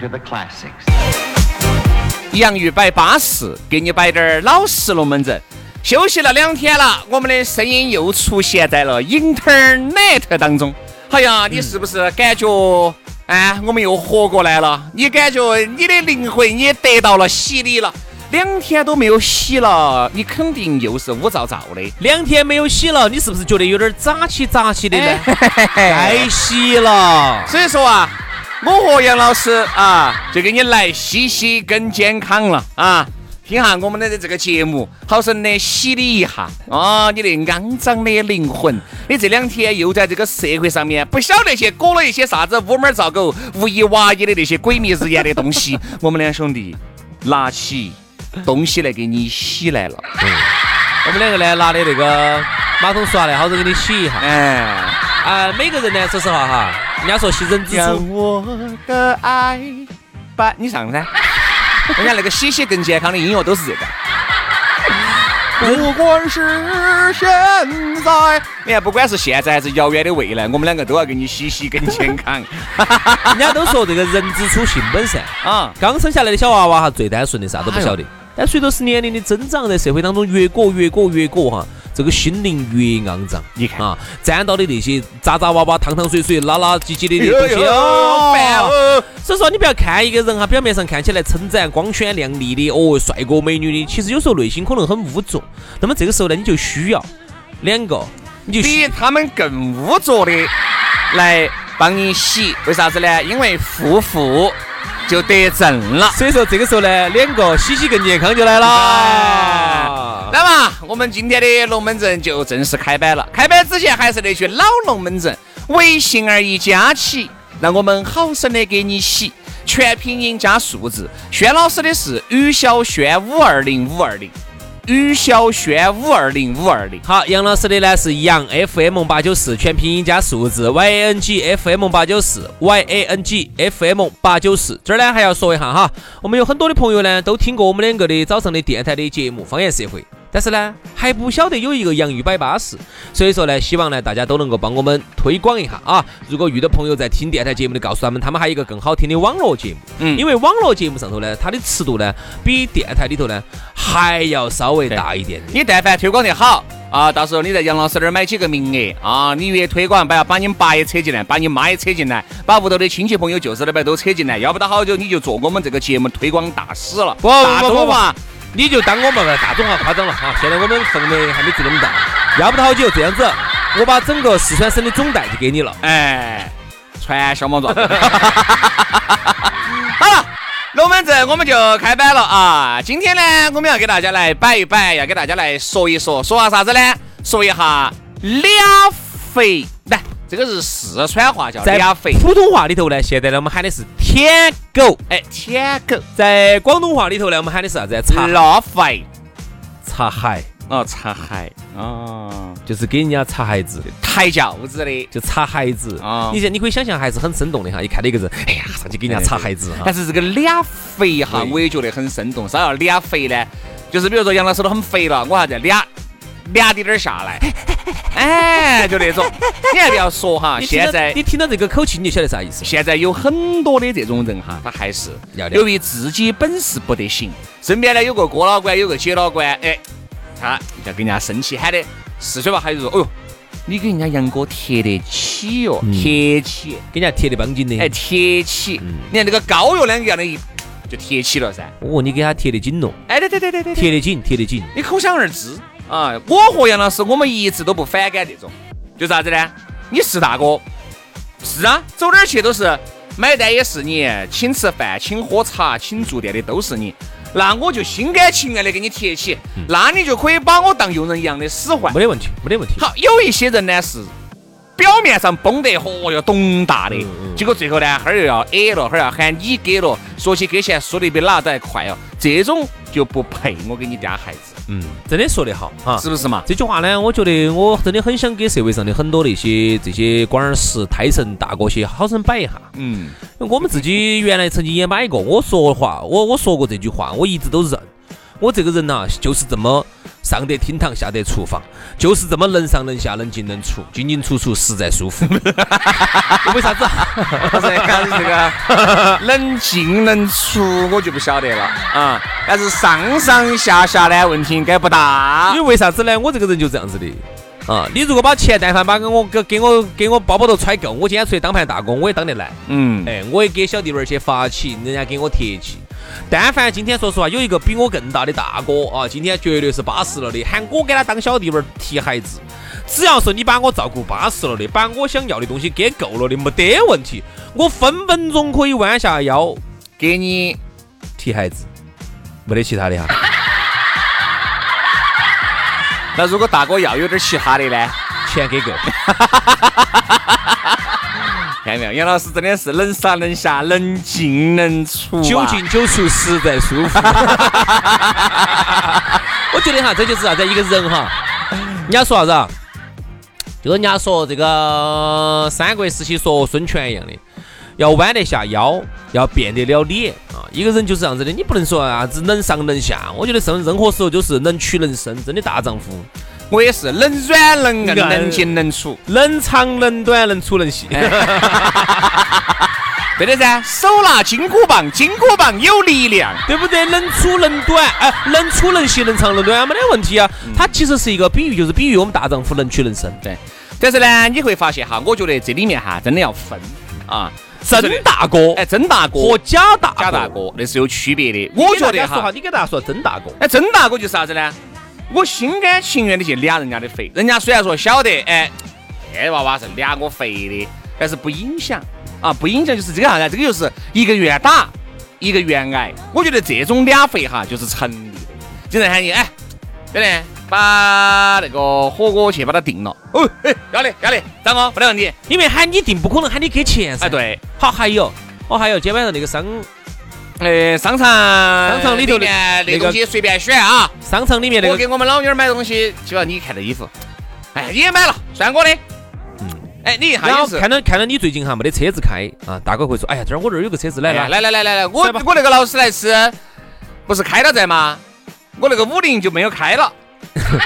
To the classics. 洋芋摆巴适，给你摆点儿老式龙门阵。休息了两天了，我们的声音又出现在了 Internet 当中。哎呀，你是不是感觉，哎，我们又活过来了？你感觉你的灵魂也得到了洗礼了？两天都没有洗了，你肯定又是污糟糟的。两天没有洗了，你是不是觉得有点杂气杂气的呢？该 该洗了。所以说啊，我和杨老师啊，就给你来洗洗更健康了啊！听下我们的这个节目，好生的洗礼一下啊，你的肮脏的灵魂。你这两天又在这个社会上面，不晓得去裹了一些啥子乌猫造狗、无一娃一的那些鬼迷日眼的东西。我们两兄弟拿起东西来给你洗来了，我们两个呢，拿的那个马桶刷来，好生给你洗一下。哎，啊，每个人呢，说实话哈，人家说牺牲之初，我的爱把你上噻。人家那个洗洗更健康的音乐都是这个。不管是现在，你看，不管是现在还是遥远的未来，我们两个都要给你洗洗更健康。人家都说这个人之初性本善啊，刚生下来的小娃娃哈，最单纯的，啥都不晓得。但随着是年龄的增长，在社会当中越过越过越过哈，这个心灵越肮脏。你看啊，沾到的那些渣渣哇哇、汤汤水水、拉拉唧唧的那东西哟哦，烦哦。所以说，你不要看一个人哈，表面上看起来称赞、光鲜亮丽的哦，帅哥美女的，其实有时候内心可能很污浊。那么这个时候呢，你就需要两个，你就比他们更污浊的来帮你洗，为啥子呢？因为负负就得正了。所以说这个时候呢，两个洗洗更健康就来了。那么我们今天的龙门阵就正式开摆了。开摆之前还是那句老龙门阵，微信而已加起，让我们好生的给你洗，全拼音加数字。轩老师的是于小轩五二零五二零，于小轩五二零五二零。好，杨老师的呢是杨 FM 八九四，全拼音加数字 Y A N G F M 八九四 Y A N G F M 八九四。这儿呢还要说一下哈，我们有很多的朋友呢都听过我们两个的早上的电台的节目《方言社会》。但是呢，还不晓得有一个洋芋摆巴士，所以说呢，希望呢大家都能够帮我们推广一下啊！如果遇到朋友在听电台节目的，告诉他们，他们还有一个更好听的网络节目，嗯因为网络节目上头呢，它的尺度呢，比电台里头呢还要稍微大一点点。你但凡推广得好啊，到时候你在杨老师那儿买几个名额啊，你越推广，把要把你们爸也扯进来，把你妈也扯进来，把屋头的亲戚朋友、就是那边都扯进来，要不到好久你就做我们这个节目推广大使了。不大不不不中华，你就当我们大中华夸张了哈！现在我们氛围还没做那么大，要不到好久这样子，我把整个四川省的总代就给你了。哎，传小毛状。好了，龙门阵我们就开摆了啊！今天呢，我们要给大家来摆一摆，要给大家来说一说，说下啥子呢？说一下两肥，这个是四川话叫在俩肥，普通话里头呢，现在呢我们喊的是舔狗；哎，舔狗，在广东话里头呢，我们喊的是啥子？擦拉肥，擦鞋，哦，擦鞋，哦，就是给人家擦鞋子，抬轿子的。就擦鞋子。啊你现你可以想象还是很生动的哈，一看到一个人，哎呀，上去给人家擦鞋子哈。但。是这个俩肥哈，我也觉得很生动。啥叫俩肥呢？就是比如说杨老师都很肥了，我啥子俩凉滴点儿下来，哎，就那种。你还不要说哈，现在你听到这个口气，你就晓得啥意思。现在有很多的这种人哈，他还是要的由于自己本事不得行，身边呢有个哥老倌，有个姐老倌，哎，他要跟人家生气，喊的是嘴巴还是说，哦哟，你跟人家杨哥贴得起哟，贴起，给人家贴的帮紧的。哎，贴起，你看那个膏药两个样的一就贴起了噻。哦，你给他贴得紧咯，哎，对对对对对，贴得紧，贴得紧。你可想而知啊！我和杨老师，我们一直都不反感这种，就啥子呢？你是大哥，是啊，走哪儿去都是买单也是你，请吃饭、请喝茶、请住店的都是你，那我就心甘情愿的给你贴起，那你就可以把我当佣人一样的使唤。没得问题，没得问题。好，有一些人呢是表面上绷得嚯哟咚大的，结果最后呢，哈儿又要 A 了，哈儿要喊你给了，说起给钱说的比哪个都还快哦，这种就不配我给你家孩子，嗯，真的说得好哈。是不是嘛？这句话呢，我觉得我真的很想给社会上的很多那些这些官儿师、胎神大哥些好生摆一下。嗯，我们自己原来曾经也买过，我说话，我我说过这句话，我一直都认。我这个人呐、就是这么上得厅堂，下得厨房，就是这么能上能下，能进能出，进进出出实在舒服。为啥子？不是看你这个能进能出，我就不晓得了啊。但是上上下下呢，问题应该不大因。为为啥子呢？我这个人就这样子的。啊，你如果把钱但凡把给我给给我给我包包头揣够，我今天出去当盘大工，我也当得来。嗯，哎，我也给小弟们儿去发起，人家给我贴起。但凡今天说实话，有一个比我更大的大哥啊，今天绝对是巴适了的，喊我给他当小弟们儿提孩子，只要是你把我照顾巴适了的，把我想要的东西给够了的，没得问题，我分分钟可以弯下腰给你提孩子，没得其他的哈。那如果大哥要有点其他的呢？钱给够，看到没有？杨老师真的是能上能下，能进能出、啊，九进九出，实在舒服。我觉得哈，这就是啥子？一个人哈，人家说啥子啊？就是人家说这个三国时期说孙权一样的，要弯得下腰，要变得了脸啊。一个人就是这样子的，你不能说啥子能上能下。我觉得任任何时候都是能屈能伸，真的大丈夫，我也是能软能硬，能进能出。能长能短，能粗能细。对的噻，手拿金箍棒，金箍棒有力量。对不对？能粗能短，哎、能粗能细，能长能短，没得问题啊。它其实是一个比喻，就是比喻我们大丈夫能屈能伸。对，但是呢，你会发现哈，我觉得这里面哈，真的要分啊，真大哥，哎，真大哥和假大假大哥那是有区别的。我觉得说你给大家说真大哥，哎，真大哥就是啥子呢？我心甘情愿的去撵人家的肥，人家虽然说晓得，哎，这娃娃是撵我肥的，但是不影响啊，不影响就是这个啥子？这个就是一个愿打，一个愿挨。我觉得这种撵肥哈就是成立的。经常喊你，哎，兄弟，把那个火锅去把它定了。哦，哎，要得要得，张哥没得问题。因为喊你定不可能喊你给钱噻。哎，。对，好，还有，哦，还有今天晚上那个商呃商场商场里头的，那东西随便选啊。商场里面那个，给我们老女儿买东西，就要你看的衣服，哎，你也买了，算我的。嗯，哎，你还有看到看到你最近哈没得车子开啊。大哥会说，哎呀，这儿我这儿有个车子来来来来来来，我我那个劳斯莱斯不是开了在吗？我那个五菱就没有开了，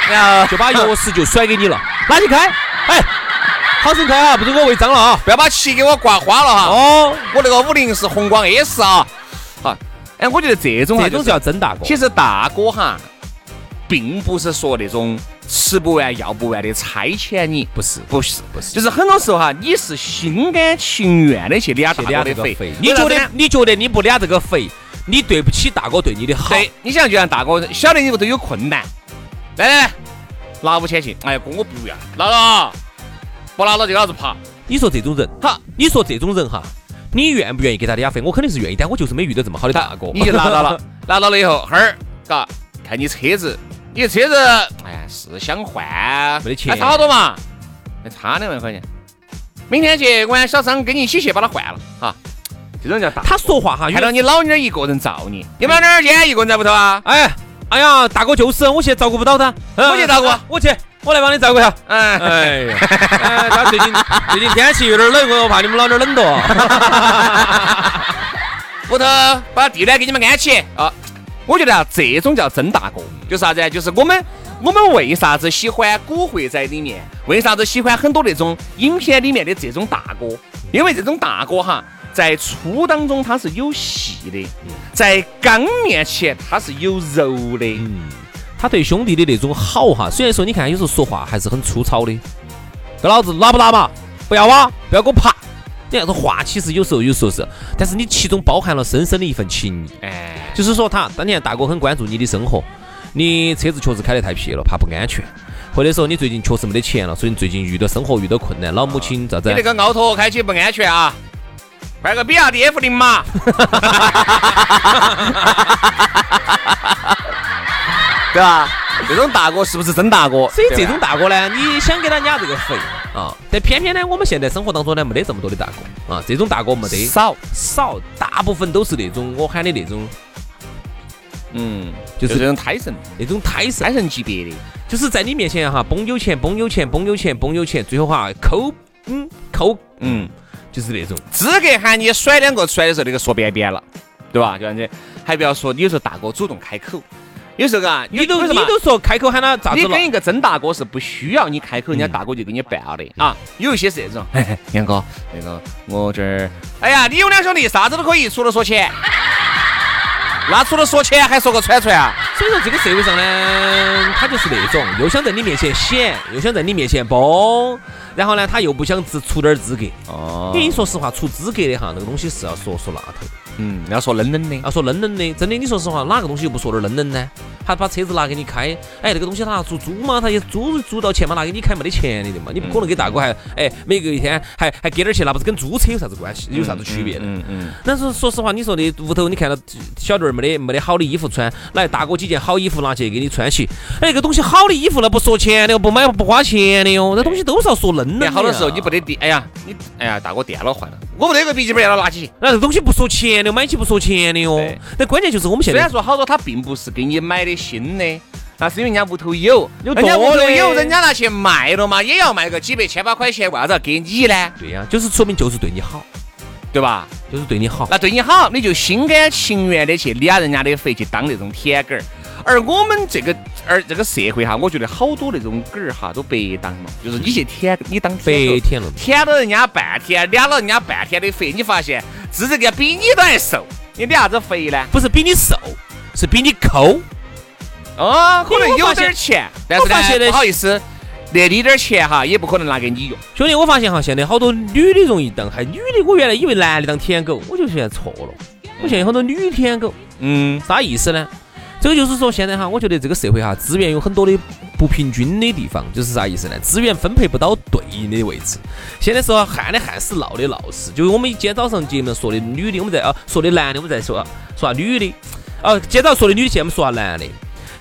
然后就把钥匙就甩给你了，拿去开。哎，好生开啊，不准给我违章了啊，不要把漆给我刮花了哈。哦，我那个五菱是宏光 S 啊。哎，我觉得这种哈就是这种叫真大哥。其实大哥哈，并不是说那种吃不完要不完的差遣你，不是不是不是，就是很多时候哈，你是心甘情愿的去敛大哥的肥你觉得你觉得你不敛这个肥，你对不起大哥对你的好。对，你想就像大哥晓得你屋头有困难，来来来，拿五千去，哎呀哥我不要，拿了，不拿了就给老子爬，你说这种人，好，你说这种人哈，你愿不愿意给他俩费？我肯定是愿意，但我就是没遇到这么好的大哥。你就拿到了，拿到了以后，哈儿，嘎，看你车子，你的车子，哎呀是想换，没得钱还差好多嘛，还差两万块钱。明天去，我让小张跟你一起去把它换了，哈，这种叫大。他说话哈，看到你老娘儿一个人造你，你们老妞儿今天一个人在屋头啊？哎，哎呀，大哥就是我现在照顾不到他，我去照顾我去，我来帮你照顾下。哎，哎呀，哎，他最近最近天气有点冷，我怕你们老点冷着。屋头把地暖给你们安起啊。我觉得啊，这种叫真大哥，就是啥子啊？就是我们我们为啥子喜欢古惑仔里面？为啥子喜欢很多那种影片里面的这种大哥？因为这种大哥哈，在粗当中他是有细的，在刚面前他是有柔的。他对兄弟的那种好哈，虽然说你看有时候说话还是很粗糙的，给老子拉不拉嘛？不要啊，不要给我爬。你看这话其实有时候有时候是，但是你其中包含了深深的一份情谊。哎，就是说他当年大哥很关注你的生活，你车子确实开得太撇了，怕不安全，或者说你最近确实没得钱了，所以你最近遇到生活遇到困难，老母亲咋子你？那个奥拓开起不安全啊！买个比亚迪 F 零嘛。对吧？这种大哥是不是真大哥？所以这种大哥呢，你想给他压这个肥啊，但偏偏呢，我们现在生活当中呢，没得这么多的大哥啊，这种大哥没得少，少，大部分都是那种我喊的那种，嗯，就就是那种胎神，那种胎神胎，神级别的。就是在你面前哈，崩有钱，崩有钱，崩有钱，崩有钱，最后哈抠，嗯抠，嗯，就是那种。资格喊你甩两个出来的时候，那个说边边了，对吧？就这样子，还不要说，有时候大哥主动开口，有时候嘎，你都你都说开口喊他咋子了你跟？一个真大哥是不需要你开口，人家大哥就给你办了的啊。有一些是这种，嘿嘿，杨哥，那个我这儿，哎呀，你有两兄弟啥子都可以，除了说钱。那除了说钱还说个串串啊？所以说这个社会上呢，他就是那种又想在你面前显，又想在你面前崩，然后呢，他又不想只出点儿资格。哦因为你说实话，出资格的哈，那个东西是要说说那头，嗯，要说冷冷的，要说冷冷的，真的，你说实话，哪个东西又不说点儿冷冷呢？他把车子拿给你开，哎，那个东西他拿出租嘛，他也租租到钱嘛，拿给你开没得钱的的嘛，你不可能给大哥还哎每个一天还还给点儿钱，那不是跟租车有啥子关系，有啥子区别呢？嗯嗯，但是说实话，你说的屋头你看到小弟儿没得没得好的衣服穿，来大哥几件好衣服拿去给你穿起，哎，那个东西好的衣服那不说钱的哟，不买不花钱的哟，那东西都是要说冷冷的呀。好多时候你不得电，哎呀，你哎呀，大哥电脑坏了，我没得个笔记本要拿起。那这东西不说钱的，买起不说钱的哟那。关键就是我们现在虽然说好多他并不是给你买的新的，那是因为人家屋头有，有人家屋头有，人家拿去卖了嘛，也要卖个几百千把块钱，为啥子要给你呢？对呀，就是说明就是对你好，对吧？就是对你好。那对你好，你就心甘情愿的去敛人家的肥，去当那种舔狗儿。而我们这个，而这个社会哈，我觉得好多那种狗儿哈都白当了，就是你去舔，你当白舔舔了，舔了人家半天，敛了人家半天的肥，你发现自这个比你都还瘦，你的啥子肥呢？不是比你瘦，是比你抠。哦，可能有点儿钱，但是呢，不好意思，那滴点儿钱哈，也不可能拿给你用。兄弟，我发现哈，现在好多女的容易当，还女的，我原来以为男的当舔狗，我就现在错了。我现在有很多女舔狗，嗯，啥意思呢？这个就是说，现在哈，我觉得这个社会哈，资源有很多的不平均的地方，就是啥意思呢？资源分配不到对应的位置。现在说旱的旱死，涝的涝死，就是我们今天早上节目说的女的，我们在啊说的男的，我们在说说下女的。哦，今天早上说的女的，现在我们说下男的。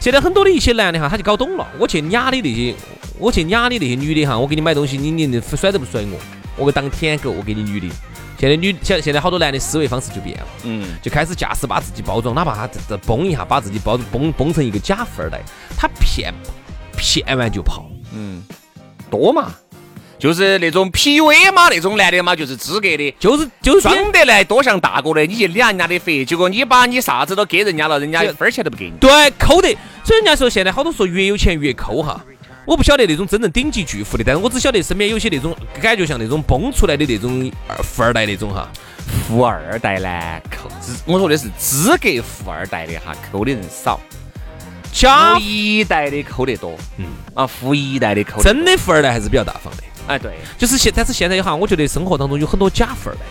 现在很多的一些男的哈，他就搞懂了，我去撵的那些，我去撵的那些女的哈，我给你买东西，你你甩都不甩我，我当舔狗，我给你女的。现在女现现在好多男的思维方式就变了，嗯，就开始驾驶把自己包装，哪怕他这这崩一下，把自己包崩崩成一个假富二代，他骗骗完就跑。嗯多嘛，就是那种 PUA 嘛，那种男的嘛，就是资格的。就是就是装得来多像大哥的，你去敛人家的肥，结果你把你啥子都给人家了，人家一分钱都不给你。对抠的，所以人家说现在好多说越有钱越抠哈。我不晓得那种真正顶级巨富的，但是我只晓得身边有些那种感觉像那种崩出来的那种二富二代那种哈。富二代呢，抠资，我说的是资格富二代的哈，抠的人少，假富一代的抠得多，嗯。啊，富一代的抠真的富二代还是比较大方的，哎对，就是现但是现在哈，我觉得生活当中有很多假粉儿的，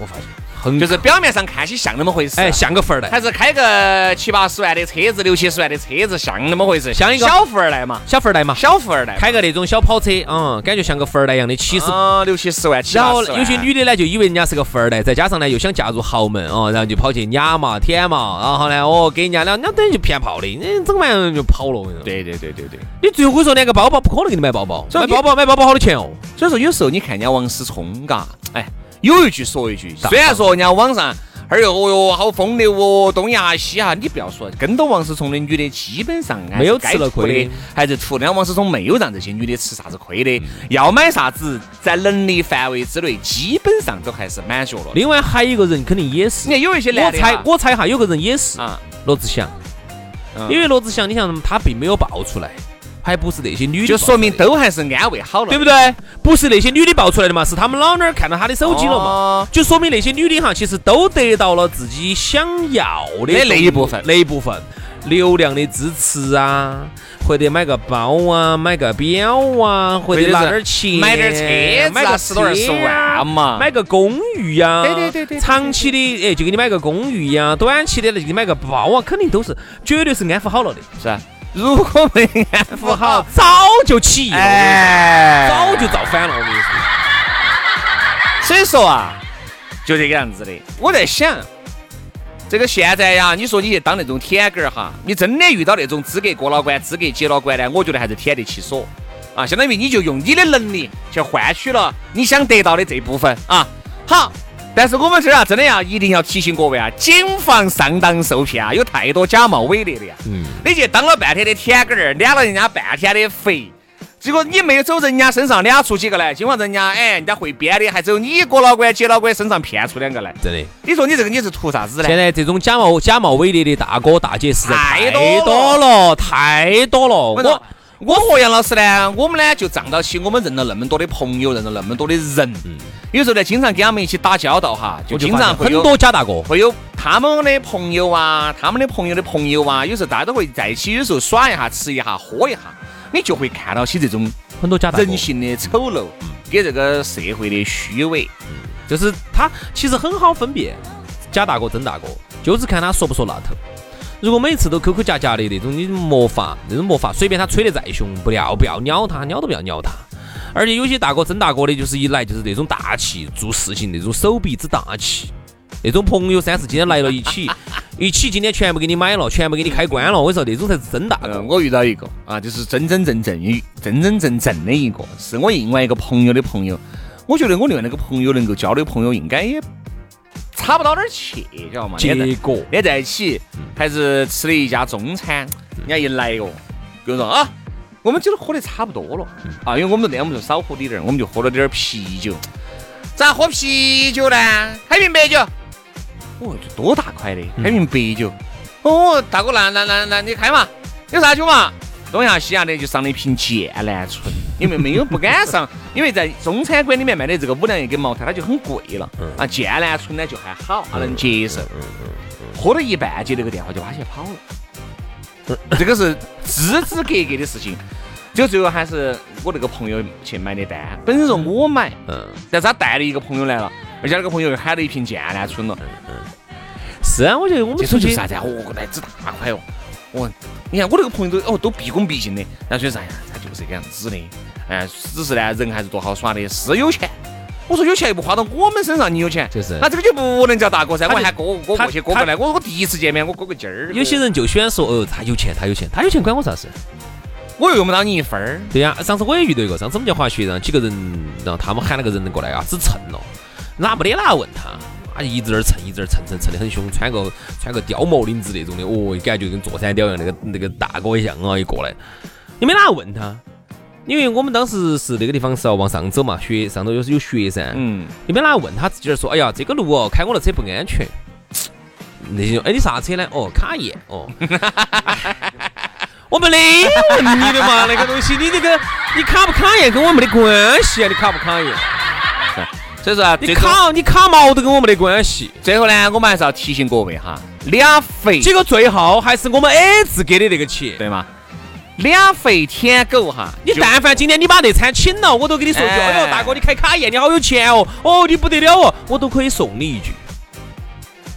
我发现很就是表面上看起像那么回事，哎像个富二代，还是开个七八十万的车子，六七十万的车子，像那么回事，像一个小富二代嘛，小富二代嘛，小富二代，开个那种小跑车，嗯，感觉像个富二代一样的，其实。啊六七十万，七有些女的呢，就以为人家是个富二代，再加上呢又想嫁入豪门哦，然后就跑去撵嘛、舔嘛，然后呢，哦，给人家，两两等于就骗炮的，嗯，整完就跑了。对对对对对。你最后我说连个包包不可能给你买包包，买包包买包包好多钱哦。所以说有时候你看人家王思聪，嘎，哎，有一句说一句，虽然说人家网上。哎呦哦哟，好风流哦，东呀西呀，你不要说，跟到王思聪的女的基本上没有吃了亏的的，还是图的。王思聪没有让这些女的吃啥子亏的，要买啥子，在能力范围之内，基本上都还是满足了。另外还有一个人肯定也是你，看有一些男的我，猜我猜哈，有个人也是啊，罗志祥，嗯因为罗志祥，你像他并没有爆出来，还不是那些女的就说明都还是安慰好了，对不对？不是那些女的爆出来的嘛，是他们老娘儿看到他的手机了嘛，哦。就说明那些女的哈，其实都得到了自己想要的那那一部分。那一部分。流量的支持啊，或者买个包啊，买个表啊，或者拿点儿钱，买点车买个十多二十万嘛买个公寓呀，对对对对对长期的哎就给你买个公寓呀，短期的就给你买个包啊，肯定都是绝对是安抚好了的，是吧？如果没安抚好，早就起义了，哎，早就造反了，我跟你说。所以说啊，就这个样子的。我在想，这个现在呀，你说你去当那种舔狗儿哈，你真的遇到那种资格过了关、资格接了关呢，我觉得还是舔得起手啊。相当于你就用你的能力去换取了你想得到的这部分啊。好。但是我们这儿啊，真的要一定要提醒各位啊，谨防上当受骗啊，有太多假冒伪劣的呀。嗯，你去当了半天的舔狗儿，敛了人家半天的肥，结果你没有走人家身上敛出几个来，今晚人家哎，人家会编的，还只有你哥老倌、姐老倌身上骗出两个来。真的，你说你这个你是图啥子呢？现在这种假冒假冒伪劣的大哥大姐实在太多了，太多了。我我我和杨老师呢，我们呢就仗到起我们认了那么多的朋友，认了那么多的人，有时候呢经常跟他们一起打交道哈，就经常会有多假大哥，会有他们的朋友啊，他们的朋友的朋友啊，有时候大家都会在一起，有时候耍一下、吃一下、喝一下，你就会看到起这种很多假大人，性的丑陋，给这个社会的虚伪。就是他其实很好分辨假大哥真大哥，就是看他说不说那头。如果每次都抠抠夹夹的那种，你没法，那种没法，随便他吹得再凶，不要不要鸟他，鸟都不要鸟他。而且有些大哥真大哥的，就是一来就是那种大气，做事情那种手臂之大气。那种朋友三四今天来了一起，一起今天全部给你买了，全部给你开关了。我跟你说，那种才是真大哥，。我遇到一个啊，就是真真正正、真真正正的一个，是我另外一个朋友的朋友。我觉得我另外那个朋友能够交的朋友，应该也差不到哪儿去，晓得吗？结果连在一起，还是吃了一家中餐，人家一来哟，跟我说啊，我们酒都喝得差不多了啊，因为我们那天我们就少喝点儿，我们就喝了点儿啤酒。咋喝啤酒呢？开瓶白酒。哦，这多大块的，开瓶白酒。哦，大哥，那那那那你开嘛？有啥酒嘛？东亚西亚的就上了一瓶剑兰醇，因为没有不敢上，因为在中餐馆里面卖的这个五粮液跟茅台它就很贵了，啊，剑南春呢就还好，还能接受。喝了一半接，那个电话就把起跑了。这个是支支格格的事情，就最后还是我那个朋友去买的单，本身说我买，嗯，但是他带了一个朋友来了，而且那个朋友又喊了一瓶剑南春了。是啊，我觉得我们出去种就是啥子啊？哦，来只大块哦。哦，你看我那个朋友都哦都毕恭毕敬的，然后说哎呀，他就是这个样子的。哎，只是呢人还是多好耍的，是有钱。我说有钱又不花到我们身上，你有钱，就是那这个就不能叫大哥噻。我还过过他过去哥过来，我我第一次见面我哥个劲儿。有些人就喜欢说，哦，他有钱，他有钱，他有钱关我啥事？我又用不到你一分儿。对呀、上次我也遇到一个，上次我们去滑雪，然后几个人，然后他们喊那个人过来啊，只蹭了，哪没得哪问他，啊，一直在那儿蹭，一直在那儿蹭蹭蹭的很凶，穿个穿个貂毛领子那种的，哦，感觉就跟坐山雕一样，那个那个大哥一样啊，一过来，你没哪问他，因为我们当时是那个地方是要往上走嘛，雪上头有有雪噻，嗯，你没哪问他，自己在说，哎呀，这个路哦，开我的车不安全。那些，哎，你啥车呢？哦，卡宴，哦。我没得问你的嘛，那个东西，你这个你卡不卡宴跟我没得关系啊，你卡不卡宴？所以说啊，你卡你卡毛都跟我没得关系。最后呢，我们还是要提醒各位哈，两费结果最后还是我们 A 字给的那个钱。对吗？俩肥舔狗哈，你但凡今天你把那餐请了，我都跟你说一句，哎哎呦，大哥，你开卡宴，你好有钱哦，哦，你不得了哦，我都可以送你一句。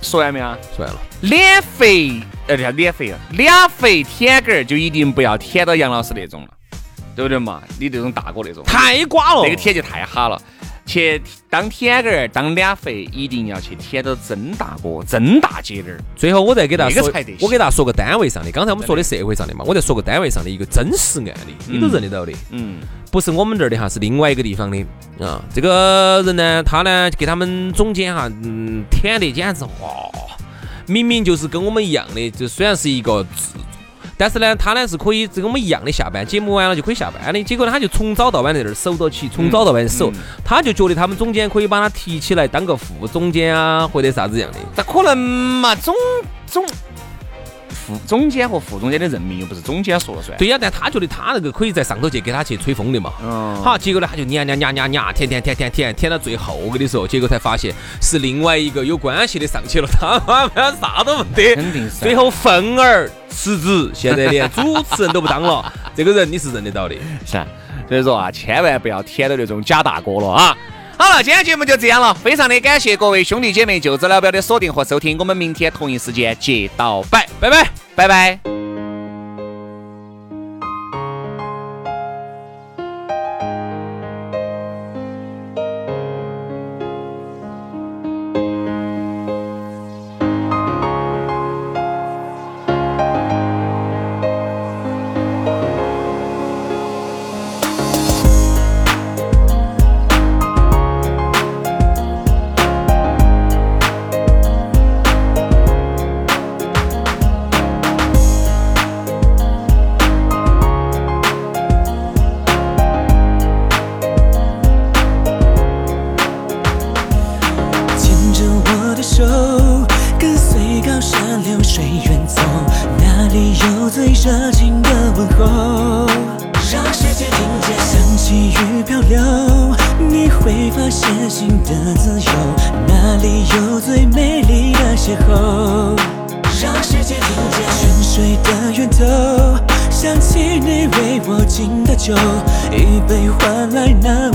说完没有说完了，脸肥，呃，叫脸肥了，俩肥舔狗儿就一定不要舔到杨老师那种了，对不对嘛？你这种大哥那种，太瓜了。那个舔就太哈了。去当舔狗儿、当两肥，一定要去舔到真大哥、真大姐那儿。最后我再给大家说我给大家说个单位上的，刚才我们说的社会上的嘛，我再说个单位上的一个真实案例，你都认得到的，嗯，不是我们这儿的哈，是另外一个地方的啊。这个人呢，他呢给他们总监哈，嗯，舔的简直哇，明明就是跟我们一样的，就虽然是一个。但是呢，他呢是可以跟我们一样的下班，节目完了就可以下班的。结果呢，他就从早到晚在那儿守到起，从早到晚守。嗯他就觉得他们总监可以把他提起来当个副总监啊，或者啥子样的。咋可能嘛？总总副总监和副总监的任命又不是总监说了算。对呀，但他觉得他那个可以在上头去给他去吹风的嘛。嗯好，结果呢，他就撵撵撵撵撵，舔舔舔舔舔，舔到最后跟你说，结果才发现是另外一个有关系的上去了，他妈啥都没得，肯定是最后愤而辞职，现在连主持人都不当了。这个人你是认得到的。是啊，所以说啊，千万不要舔到那种假大哥了啊！好了，今天节目就这样了，非常的感谢各位兄弟姐妹、舅子老表的锁定和收听，我们明天同一时间接到拜，拜拜。拜拜。热情的问候？让世界听见，像细雨漂流，你会发现新的自由，哪里有最美丽的邂逅？让世界听见，泉水的源头，想起你为我敬的酒，一杯换来那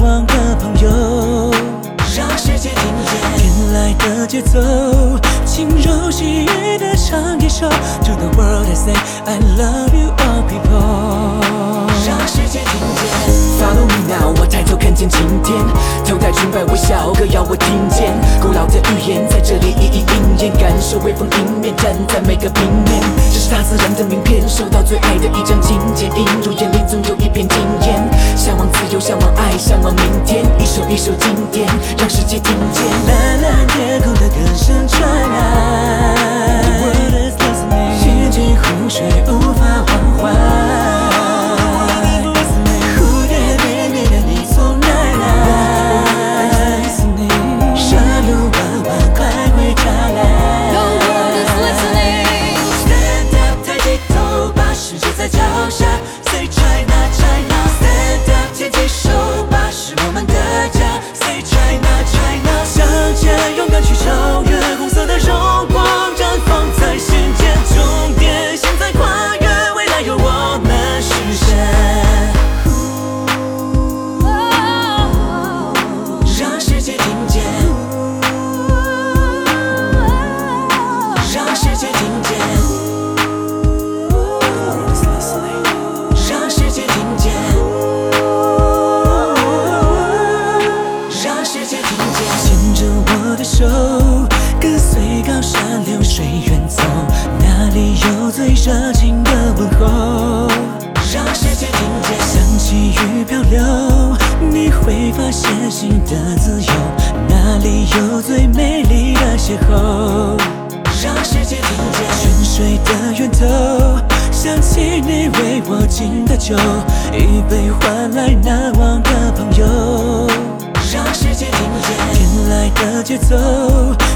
I love you all people。让世界听见，Follow me now，我抬头看见晴天，头戴裙摆微笑，歌谣我听见，古老的语言在这里一一应验，感受微风迎面，站在每个平面，这是大自然的名片，收到最爱的一张请柬，映入眼帘总有一片惊艳，向往自由，向往爱，向往明天，一首一首经典，让世界听见，酒，一杯换来难忘的朋友。让世界听见，天籁的节奏，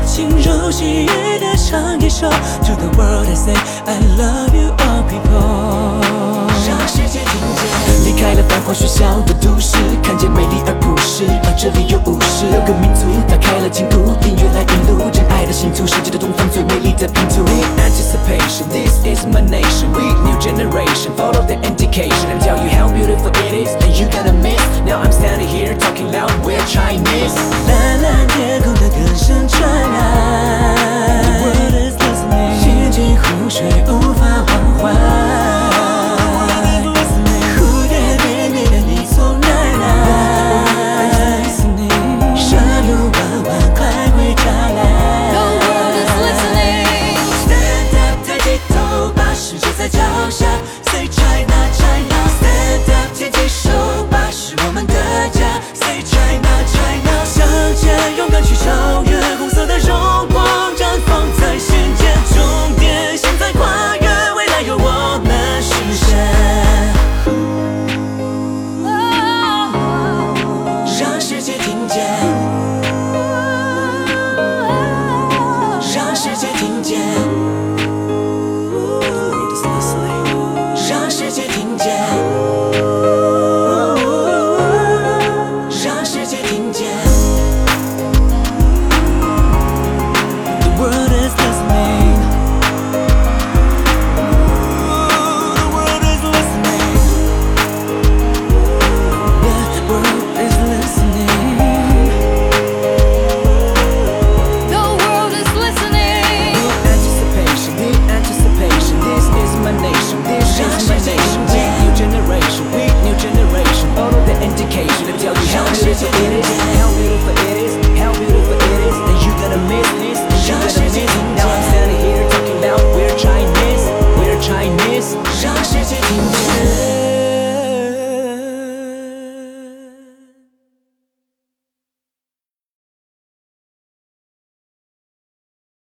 轻柔细语的唱一首，To the world I say I love you all people。让世界听见，离开了繁华喧嚣的都市，看见美丽而朴实，而这里有五十六个民族，打开了金库，音乐来引路，真爱的星图，世界的东方最美丽的拼图。Anticipation, this is my nation, we new generation, follow the indication and tell you how beautiful it is, and you gonna miss. Now I'm standing here talking loud, we're Chinese. 蓝蓝天空的歌声传来，The world is listening，眼睛湖水无法忘怀。